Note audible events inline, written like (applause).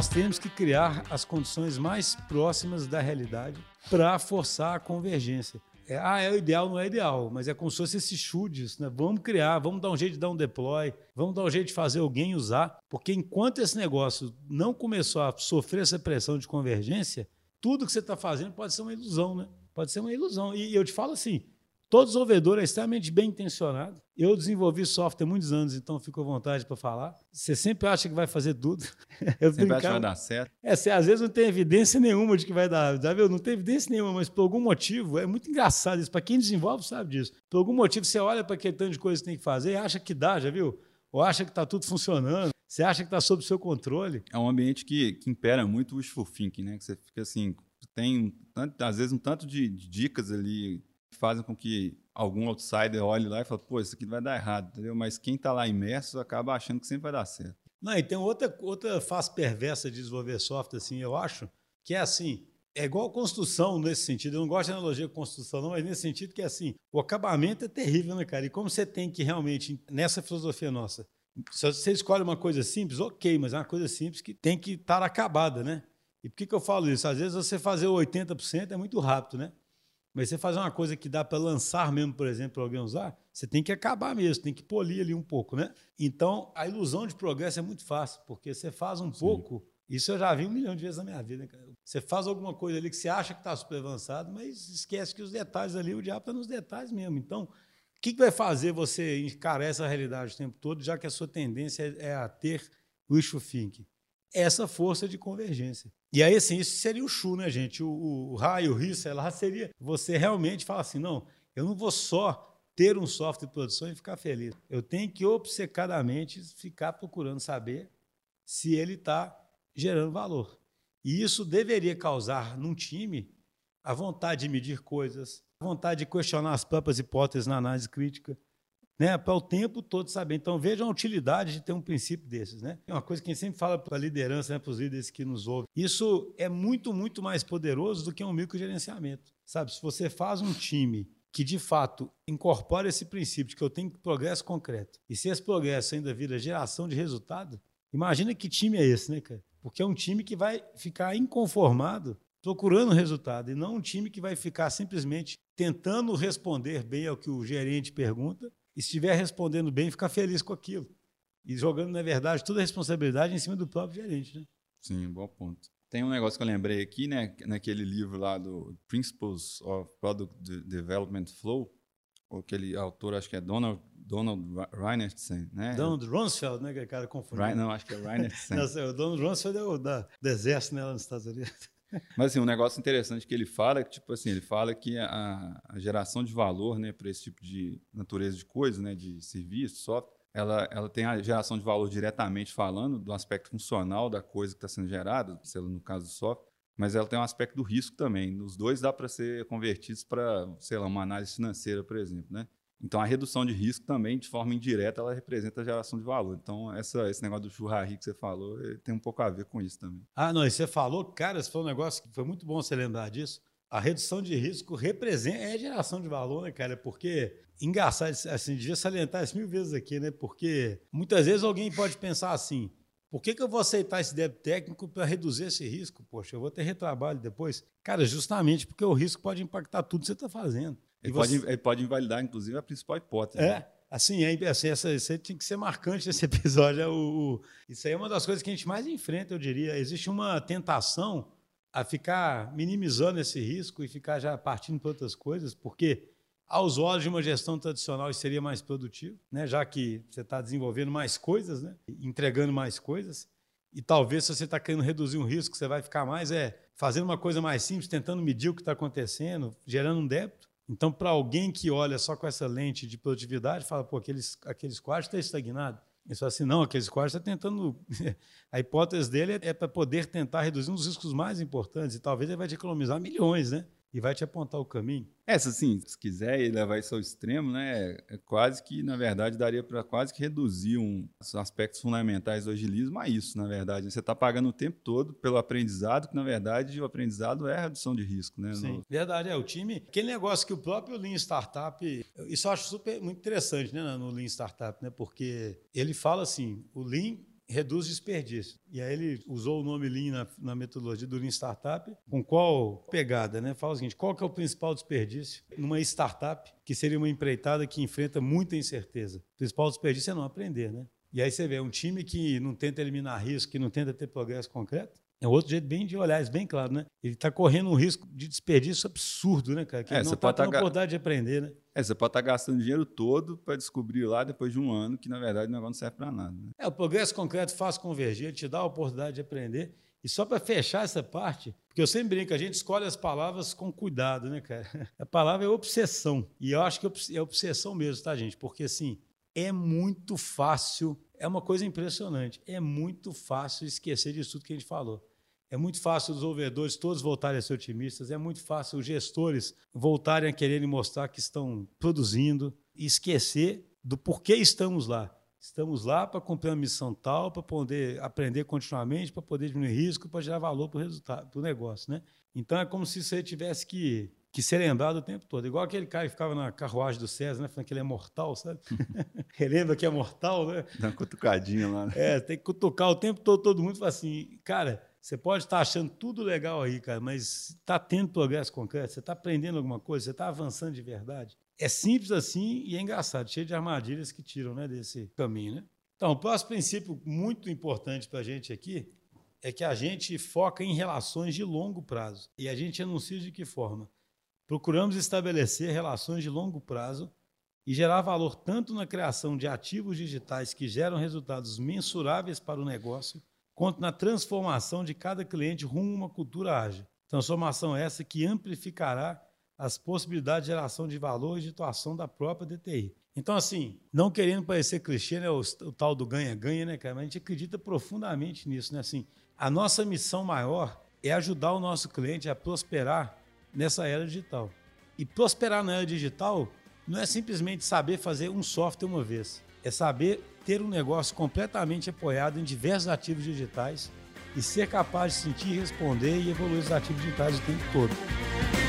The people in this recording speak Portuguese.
nós temos que criar as condições mais próximas da realidade para forçar a convergência. É, ah, é o ideal, não é ideal, mas é como se fosse esses chutes, né? Vamos criar, vamos dar um jeito de dar um deploy, vamos dar um jeito de fazer alguém usar, porque enquanto esse negócio não começou a sofrer essa pressão de convergência, tudo que você está fazendo pode ser uma ilusão, né? Pode ser uma ilusão. E eu te falo assim, Todo desenvolvedor é extremamente bem intencionado. Eu desenvolvi software há muitos anos, então fico à vontade para falar. Você sempre acha que vai fazer tudo. (laughs) Eu sempre acha que vai dar certo. É, você, às vezes não tem evidência nenhuma de que vai dar. Já viu? Não tem evidência nenhuma, mas por algum motivo, é muito engraçado isso. Para quem desenvolve, sabe disso. Por algum motivo, você olha para aquele tanto de coisa que tem que fazer e acha que dá, já viu? Ou acha que está tudo funcionando. Você acha que está sob seu controle. É um ambiente que, que impera muito o wishful thinking, né? Que você fica assim, tem, às vezes, um tanto de, de dicas ali fazem com que algum outsider olhe lá e fale, pô, isso aqui vai dar errado, entendeu? Mas quem está lá imerso acaba achando que sempre vai dar certo. Não, e tem outra, outra face perversa de desenvolver software, assim, eu acho, que é assim, é igual construção nesse sentido. Eu não gosto de analogia com construção, não, mas nesse sentido que é assim, o acabamento é terrível, né, cara? E como você tem que realmente, nessa filosofia nossa, se você escolhe uma coisa simples, ok, mas é uma coisa simples que tem que estar acabada, né? E por que, que eu falo isso? Às vezes você fazer o 80% é muito rápido, né? Mas você fazer uma coisa que dá para lançar mesmo, por exemplo, para alguém usar, você tem que acabar mesmo, tem que polir ali um pouco, né? Então, a ilusão de progresso é muito fácil, porque você faz um Sim. pouco. Isso eu já vi um milhão de vezes na minha vida. Cara. Você faz alguma coisa ali que você acha que está super avançado, mas esquece que os detalhes ali, o diabo está nos detalhes mesmo. Então, o que, que vai fazer você encarar essa realidade o tempo todo, já que a sua tendência é a ter wishful thinking? Essa força de convergência. E aí, assim, isso seria o chu, né, gente? O, o raio, o risco, ela seria você realmente falar assim: não, eu não vou só ter um software de produção e ficar feliz. Eu tenho que obcecadamente ficar procurando saber se ele está gerando valor. E isso deveria causar num time a vontade de medir coisas, a vontade de questionar as próprias hipóteses na análise crítica, né, para o tempo todo saber. Então, vejam a utilidade de ter um princípio desses. Né? É uma coisa que a gente sempre fala para a liderança, né, para os líderes que nos ouvem. Isso é muito, muito mais poderoso do que um microgerenciamento. Sabe, se você faz um time que, de fato, incorpora esse princípio de que eu tenho progresso concreto, e se esse progresso ainda vira geração de resultado, imagina que time é esse, né, cara? Porque é um time que vai ficar inconformado procurando resultado, e não um time que vai ficar simplesmente tentando responder bem ao que o gerente pergunta estiver respondendo bem, ficar feliz com aquilo. E jogando, na verdade, toda a responsabilidade em cima do próprio gerente. Né? Sim, bom ponto. Tem um negócio que eu lembrei aqui, né, naquele livro lá do Principles of Product Development Flow, aquele autor, acho que é Donald, Donald Reinertsen, né? Donald Rumsfeld, né, que cara confundido. Não, acho que é Reinertsen. (laughs) o Donald Rumsfeld é o da, do exército né, lá nos Estados Unidos. Mas assim, um negócio interessante que ele fala, que tipo assim, ele fala que a, a geração de valor, né, para esse tipo de natureza de coisa, né, de serviço, software, ela, ela tem a geração de valor diretamente falando do aspecto funcional da coisa que está sendo gerada, no caso do software, mas ela tem um aspecto do risco também. Os dois dá para ser convertidos para, sei lá, uma análise financeira, por exemplo, né? Então, a redução de risco também, de forma indireta, ela representa a geração de valor. Então, essa, esse negócio do churrasco que você falou tem um pouco a ver com isso também. Ah, não, e você falou, cara, esse foi um negócio que foi muito bom você lembrar disso. A redução de risco representa, é geração de valor, né, cara? Porque, engraçado, assim, devia salientar isso mil vezes aqui, né? Porque muitas vezes alguém pode pensar assim, por que, que eu vou aceitar esse débito técnico para reduzir esse risco? Poxa, eu vou ter retrabalho depois. Cara, justamente porque o risco pode impactar tudo que você está fazendo. Ele, você... pode, ele pode invalidar, inclusive, a principal hipótese. É, né? assim, é, assim essa, tinha que ser marcante nesse (laughs) episódio. É o, o, isso aí é uma das coisas que a gente mais enfrenta, eu diria. Existe uma tentação a ficar minimizando esse risco e ficar já partindo para outras coisas, porque aos olhos de uma gestão tradicional isso seria mais produtivo, né? já que você está desenvolvendo mais coisas, né? entregando mais coisas. E talvez se você está querendo reduzir um risco, você vai ficar mais é fazendo uma coisa mais simples, tentando medir o que está acontecendo, gerando um débito. Então, para alguém que olha só com essa lente de produtividade, fala, pô, aqueles, aqueles quadros estão estagnados. Ele fala assim, não, aqueles quadros estão tentando... (laughs) a hipótese dele é, é para poder tentar reduzir um dos riscos mais importantes, e talvez ele vai economizar milhões, né? E vai te apontar o caminho. É, assim, se quiser levar isso ao extremo, né, é quase que, na verdade, daria para quase que reduzir um, os aspectos fundamentais do agilismo a isso, na verdade. Você está pagando o tempo todo pelo aprendizado, que, na verdade, o aprendizado é a redução de risco. Né, Sim, no... verdade. É, o time, aquele negócio que o próprio Lean Startup, isso eu acho super, muito interessante, né, no Lean Startup, né, porque ele fala assim, o Lean reduz desperdício. E aí ele usou o nome Lean na, na metodologia do Lean Startup, com qual pegada, né? Fala o seguinte, qual que é o principal desperdício numa startup, que seria uma empreitada que enfrenta muita incerteza? O principal desperdício é não aprender, né? E aí você vê um time que não tenta eliminar risco, que não tenta ter progresso concreto, é outro jeito bem de olhar, isso bem claro, né? Ele está correndo um risco de desperdício absurdo, né, cara? Que É, ele não está tá tendo ga- oportunidade de aprender, né? É, você pode estar gastando dinheiro todo para descobrir lá depois de um ano que, na verdade, o negócio não serve para nada. né? É, o progresso concreto faz convergir, ele te dá a oportunidade de aprender. E só para fechar essa parte, porque eu sempre brinco, a gente escolhe as palavras com cuidado, né, cara? (laughs) A palavra é obsessão. E eu acho que obs- é obsessão mesmo, tá, gente? Porque, assim, é muito fácil, é uma coisa impressionante, é muito fácil esquecer disso tudo que a gente falou. É muito fácil os desenvolvedores todos voltarem a ser otimistas, é muito fácil os gestores voltarem a quererem mostrar que estão produzindo e esquecer do porquê estamos lá. Estamos lá para cumprir uma missão tal, para poder aprender continuamente, para poder diminuir risco, para gerar valor para o resultado, para o negócio. Né? Então é como se você tivesse que, que ser lembrado o tempo todo. Igual aquele cara que ficava na carruagem do César, né? falando que ele é mortal, sabe? (laughs) (laughs) Relembra que é mortal, né? Dá uma cutucadinha lá. Né? É, tem que cutucar o tempo todo, todo mundo fala assim, cara, você pode estar achando tudo legal aí, cara, mas está tendo progresso concreto, você está aprendendo alguma coisa, você está avançando de verdade. É simples assim e é engraçado, cheio de armadilhas que tiram né, desse caminho. Né? Então, o próximo princípio muito importante para a gente aqui é que a gente foca em relações de longo prazo. E a gente anuncia de que forma? Procuramos estabelecer relações de longo prazo e gerar valor tanto na criação de ativos digitais que geram resultados mensuráveis para o negócio, quanto na transformação de cada cliente rumo a uma cultura ágil. Transformação essa que amplificará as possibilidades de geração de valor e de atuação da própria DTI. Então, assim, não querendo parecer clichê, né, o, o tal do ganha-ganha, né, cara? Mas a gente acredita profundamente nisso, né? Assim, a nossa missão maior é ajudar o nosso cliente a prosperar nessa era digital. E prosperar na era digital não é simplesmente saber fazer um software uma vez. É saber ter um negócio completamente apoiado em diversos ativos digitais e ser capaz de sentir, responder e evoluir os ativos digitais o tempo todo.